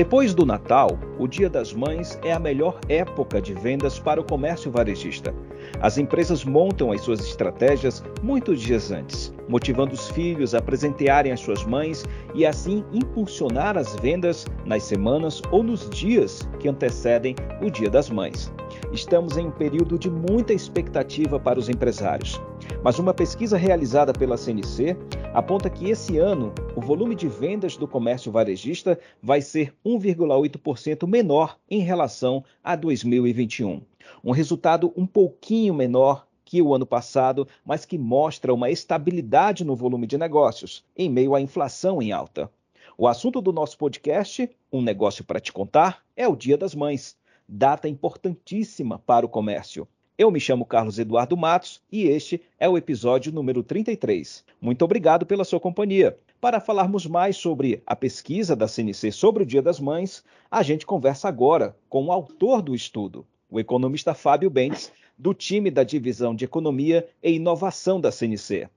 Depois do Natal, o Dia das Mães é a melhor época de vendas para o comércio varejista. As empresas montam as suas estratégias muitos dias antes, motivando os filhos a presentearem as suas mães e assim impulsionar as vendas nas semanas ou nos dias que antecedem o Dia das Mães. Estamos em um período de muita expectativa para os empresários. Mas uma pesquisa realizada pela CNC aponta que esse ano o volume de vendas do comércio varejista vai ser 1,8% menor em relação a 2021. Um resultado um pouquinho menor que o ano passado, mas que mostra uma estabilidade no volume de negócios, em meio à inflação em alta. O assunto do nosso podcast, Um Negócio para Te Contar, é o Dia das Mães, data importantíssima para o comércio. Eu me chamo Carlos Eduardo Matos e este é o episódio número 33. Muito obrigado pela sua companhia. Para falarmos mais sobre a pesquisa da CNC sobre o Dia das Mães, a gente conversa agora com o autor do estudo, o economista Fábio Bentes, do time da Divisão de Economia e Inovação da CNC.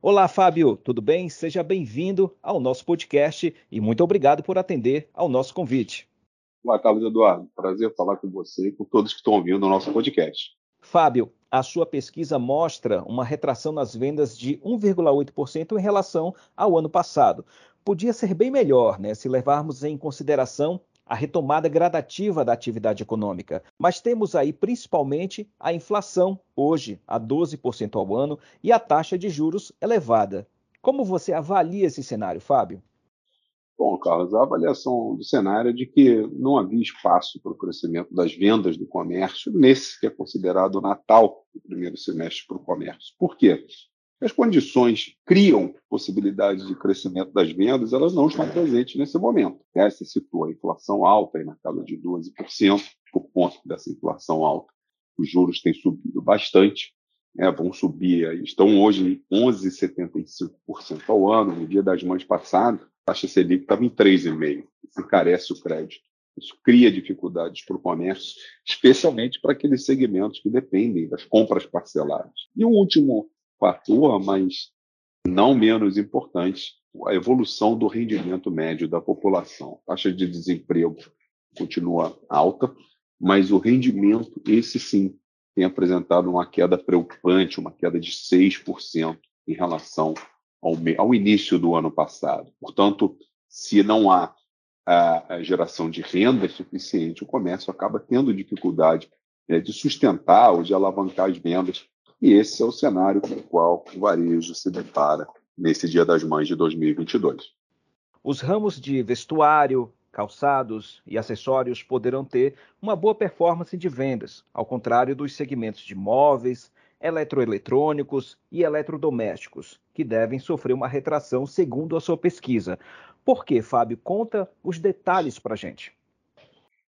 Olá, Fábio, tudo bem? Seja bem-vindo ao nosso podcast e muito obrigado por atender ao nosso convite. Olá, Carlos Eduardo. Prazer falar com você e com todos que estão ouvindo o nosso podcast. Fábio, a sua pesquisa mostra uma retração nas vendas de 1,8% em relação ao ano passado. Podia ser bem melhor, né, se levarmos em consideração a retomada gradativa da atividade econômica. Mas temos aí principalmente a inflação, hoje a 12% ao ano, e a taxa de juros elevada. Como você avalia esse cenário, Fábio? Bom, Carlos, a avaliação do cenário é de que não havia espaço para o crescimento das vendas do comércio nesse que é considerado o Natal do primeiro semestre para o comércio. Por quê? As condições criam possibilidades de crescimento das vendas, elas não estão presentes nesse momento. Né? Você a inflação alta, aí na casa de 12%, por conta dessa inflação alta. Os juros têm subido bastante, né? vão subir, estão hoje em 11,75% ao ano. No dia das mães passado, taxa Selic estava em 3,5%. Isso encarece o crédito. Isso cria dificuldades para o comércio, especialmente para aqueles segmentos que dependem das compras parceladas. E o último fator, mas não menos importante, a evolução do rendimento médio da população. A taxa de desemprego continua alta, mas o rendimento, esse sim, tem apresentado uma queda preocupante, uma queda de 6% em relação ao, ao início do ano passado. Portanto, se não há a, a geração de renda suficiente, o comércio acaba tendo dificuldade né, de sustentar ou de alavancar as vendas. E esse é o cenário com o qual o varejo se depara nesse Dia das Mães de 2022. Os ramos de vestuário, calçados e acessórios poderão ter uma boa performance de vendas, ao contrário dos segmentos de móveis, eletroeletrônicos e eletrodomésticos, que devem sofrer uma retração segundo a sua pesquisa. Por quê, Fábio? Conta os detalhes para a gente.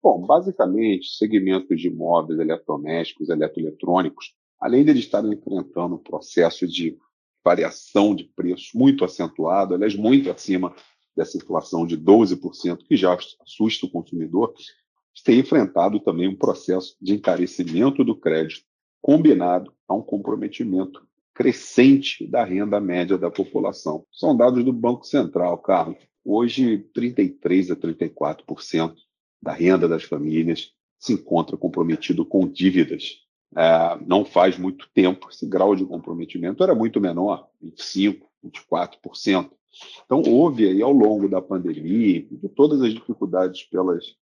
Bom, basicamente, segmentos de móveis, eletrodomésticos, eletroeletrônicos, além de estarem enfrentando um processo de variação de preço muito acentuado, aliás, muito acima dessa inflação de 12%, que já assusta o consumidor, tem enfrentado também um processo de encarecimento do crédito combinado a um comprometimento crescente da renda média da população. São dados do Banco Central, Carlos. Hoje, 33 a 34% da renda das famílias se encontra comprometido com dívidas. É, não faz muito tempo, esse grau de comprometimento era muito menor, 25%, 24%. Então, houve aí, ao longo da pandemia, de todas as dificuldades pelas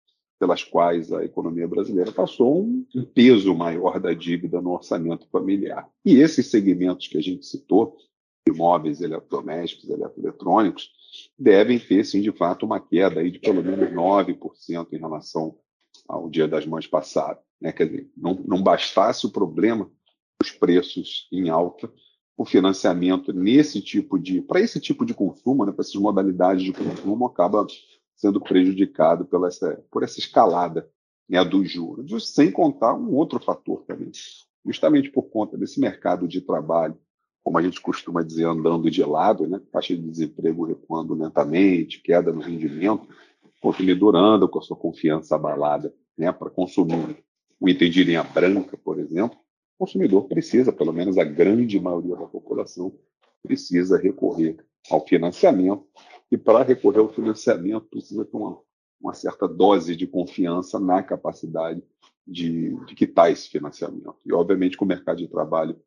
pelas quais a economia brasileira passou um, peso maior da dívida no orçamento familiar. E esses segmentos que a gente citou, imóveis, eletrodomésticos, eletroeletrônicos, devem ter, sim, de fato, uma queda aí de pelo menos 9% em relação ao Dia das Mães passado. Né? Quer dizer, não, não bastasse o problema dos preços em alta, o financiamento nesse tipo de, para esse tipo de consumo, né, para essas modalidades de consumo, acaba sendo prejudicado pela essa, por essa escalada né, dos juros, sem contar um outro fator também. Justamente por conta desse mercado de trabalho, como a gente costuma dizer, andando de lado, né, taxa de desemprego recuando lentamente, queda no rendimento, o consumidor anda com a sua confiança abalada né, para consumir um item de linha branca, por exemplo, o consumidor precisa, pelo menos a grande maioria da população, precisa recorrer ao financiamento e para recorrer ao financiamento precisa ter uma uma certa dose de confiança na capacidade de, de quitar esse financiamento. E, obviamente, com o mercado de trabalho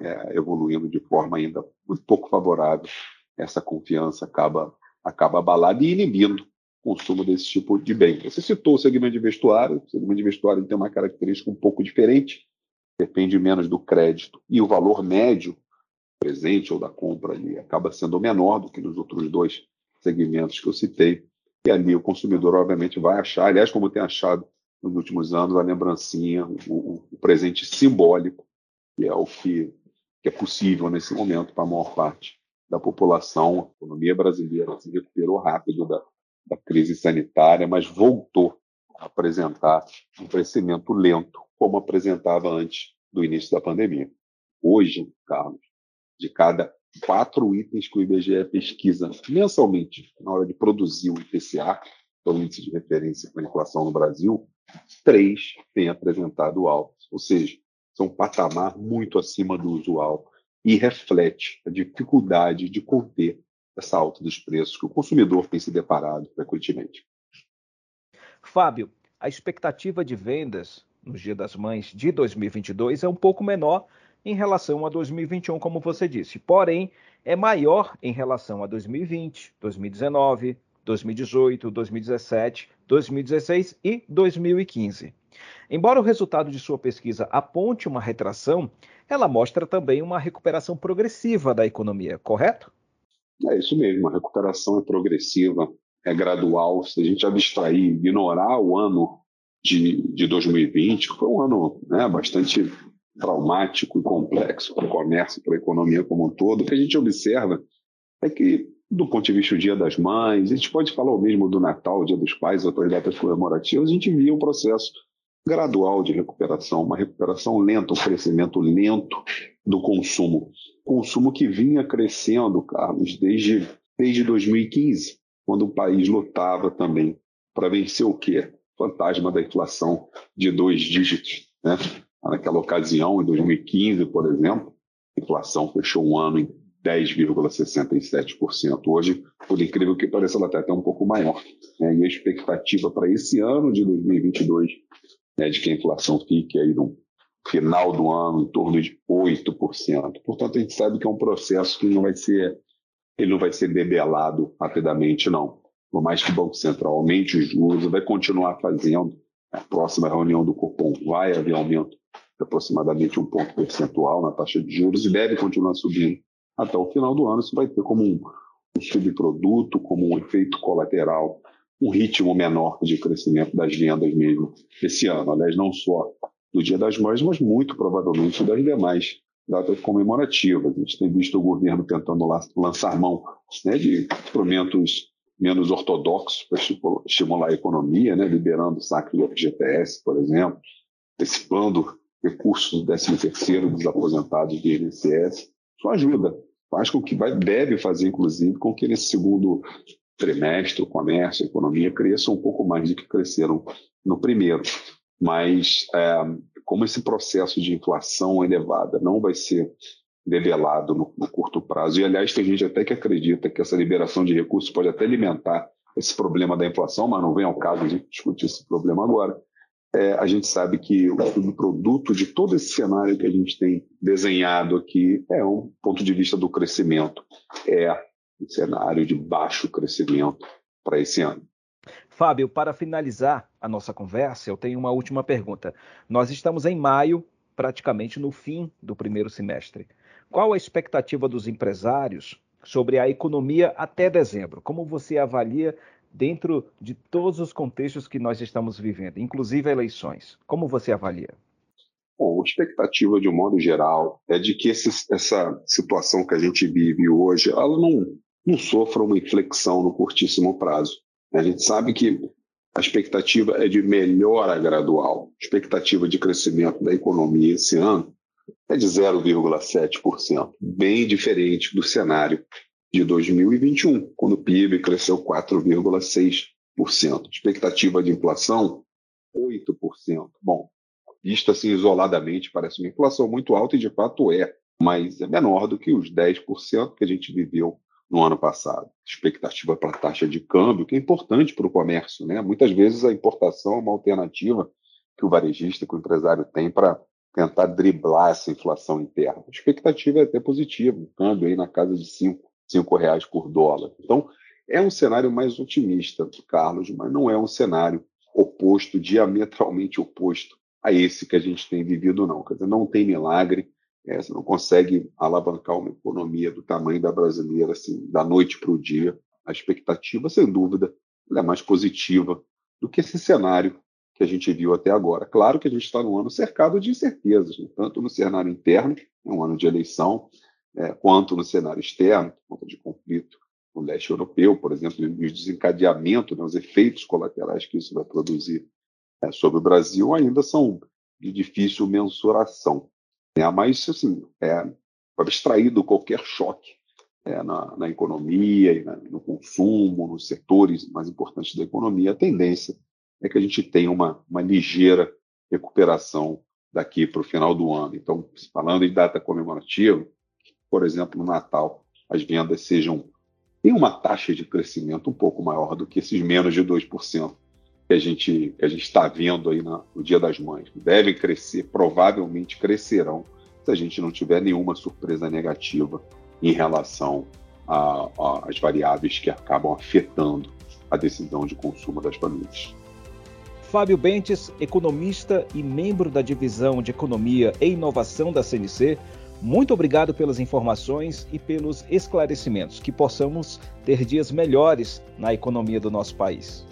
é, evoluindo de forma ainda muito pouco favorável, essa confiança acaba, acaba abalada e inibindo o consumo desse tipo de bem. Você citou o segmento de vestuário, o segmento de vestuário tem uma característica um pouco diferente, depende menos do crédito, e o valor médio presente ou da compra ali acaba sendo menor do que nos outros dois segmentos que eu citei. E ali o consumidor, obviamente, vai achar, aliás, como tem achado nos últimos anos, a lembrancinha, o, o presente simbólico, que é o que, que, é possível nesse momento para a maior parte da população. A economia brasileira se recuperou rápido da, da crise sanitária, mas voltou a apresentar um crescimento lento, como apresentava antes do início da pandemia. Hoje, Carlos, de cada quatro itens que o IBGE pesquisa mensalmente na hora de produzir o IPCA, que é o índice de referência para a inflação no Brasil, três têm apresentado alta, ou seja, são um patamar muito acima do usual e reflete a dificuldade de conter essa alta dos preços que o consumidor tem se deparado frequentemente. Fábio, a expectativa de vendas no Dia das Mães de 2022 é um pouco menor em relação a 2021, como você disse. Porém, é maior em relação a 2020, 2019, 2018, 2017, 2016 e 2015. Embora o resultado de sua pesquisa aponte uma retração, ela mostra também uma recuperação progressiva da economia, correto? É isso mesmo, a recuperação é progressiva, é gradual. Se a gente abstrair, ignorar o ano de, de 2020, que foi um ano né, bastante traumático e complexo para o comércio, para a economia como um todo, o que a gente observa é que, do ponto de vista do Dia das Mães, a gente pode falar o mesmo do Natal, Dia dos Pais, outras datas comemorativas, a gente via um processo gradual de recuperação, uma recuperação lenta, um crescimento lento do consumo. Consumo que vinha crescendo, Carlos, desde, desde 2015, quando o país lutava também para vencer o quê? Fantasma da inflação de dois dígitos. Né? Naquela ocasião, em 2015, por exemplo, a inflação fechou um ano em 10,67%. Hoje, por incrível que pareça, ela está até um pouco maior. Né? E a expectativa para esse ano de 2022 é de que a inflação fique aí no final do ano em torno de 8%. Portanto, a gente sabe que é um processo que não vai ser, ele não vai ser debelado rapidamente, não. Por mais que o Banco Central aumente os juros, vai continuar fazendo. A próxima reunião do Copom vai haver aumento de aproximadamente um ponto percentual na taxa de juros e deve continuar subindo até o final do ano. Isso vai ter como um, um subproduto, como um efeito colateral, um ritmo menor de crescimento das vendas mesmo esse ano. Aliás, não só do Dia das Mães, mas muito provavelmente das demais datas comemorativas. A gente tem visto o governo tentando lançar mão né, de instrumentos menos ortodoxos para estimular a economia, né, liberando o saque do FGTS, por exemplo, antecipando recursos do 13º dos aposentados do INSS. Isso ajuda, faz com que vai, deve fazer, inclusive, com que nesse segundo trimestre o comércio, a economia cresçam um pouco mais do que cresceram no primeiro. Mas é, como esse processo de inflação elevada não vai ser debelado no, no, curto prazo, e aliás tem gente até que acredita que essa liberação de recursos pode até alimentar esse problema da inflação, mas não vem ao caso de discutir esse problema agora é, a gente sabe que o produto de todo esse cenário que a gente tem desenhado aqui é um ponto de vista do crescimento. É um cenário de baixo crescimento para esse ano. Fábio, para finalizar a nossa conversa, eu tenho uma última pergunta. Nós estamos em maio, praticamente no fim do primeiro semestre. Qual a expectativa dos empresários sobre a economia até dezembro? Como você avalia dentro de todos os contextos que nós estamos vivendo, inclusive eleições. Como você avalia? Bom, a expectativa, de um modo geral, é de que esse, essa situação que a gente vive hoje, ela não, não sofra uma inflexão no curtíssimo prazo. A gente sabe que a expectativa é de melhora gradual. Expectativa de crescimento da economia esse ano é de 0,7%, bem diferente do cenário de 2021, quando o PIB cresceu 4,6%. Expectativa de inflação, 8%. Bom, vista assim isoladamente, parece uma inflação muito alta e de fato é, mas é menor do que os 10% que a gente viveu no ano passado. Expectativa para a taxa de câmbio, que é importante para o comércio. Né? Muitas vezes a importação é uma alternativa que o varejista, que o empresário tem para tentar driblar essa inflação interna. A expectativa é até positiva, um câmbio aí na casa de 5 cinco reais por dólar. Então, é um cenário mais otimista, Carlos, mas não é um cenário oposto, diametralmente oposto a esse que a gente tem vivido, não. Quer dizer, não tem milagre, é, você não consegue alavancar uma economia do tamanho da brasileira assim, da noite para o dia. A expectativa, sem dúvida, é mais positiva do que esse cenário que a gente viu até agora. Claro que a gente está num ano cercado de incertezas, né? tanto no cenário interno, é um ano de eleição, é, quanto no cenário externo, conta de conflito no leste europeu, por exemplo, e o desencadeamento, né, os efeitos colaterais que isso vai produzir é, sobre o Brasil ainda são de difícil mensuração. Né? Mas, assim, é, abstraído qualquer choque é, na, na, economia e na, no consumo, nos setores mais importantes da economia, a tendência é que a gente tenha uma, uma ligeira recuperação daqui para o final do ano. Então, falando em data comemorativa, por exemplo, no Natal, as vendas sejam tem uma taxa de crescimento um pouco maior do que esses menos de 2% que a gente a gente está vendo aí na, no Dia das Mães. Devem crescer, provavelmente crescerão, se a gente não tiver nenhuma surpresa negativa em relação às variáveis que acabam afetando a decisão de consumo das famílias. Fábio Bentes, economista e membro da divisão de Economia e Inovação da CNC, muito obrigado pelas informações e pelos esclarecimentos, que possamos ter dias melhores na economia do nosso país.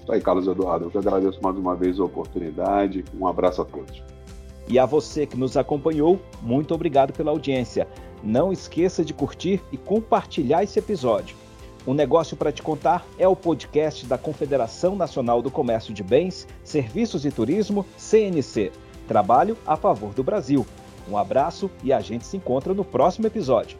Isso aí, Carlos Eduardo. Eu que agradeço mais uma vez a oportunidade. Um abraço a todos. E a você que nos acompanhou, muito obrigado pela audiência. Não esqueça de curtir e compartilhar esse episódio. Um Negócio para Te Contar é o podcast da Confederação Nacional do Comércio de Bens, Serviços e Turismo, CNC. Trabalho a favor do Brasil. Um abraço e a gente se encontra no próximo episódio.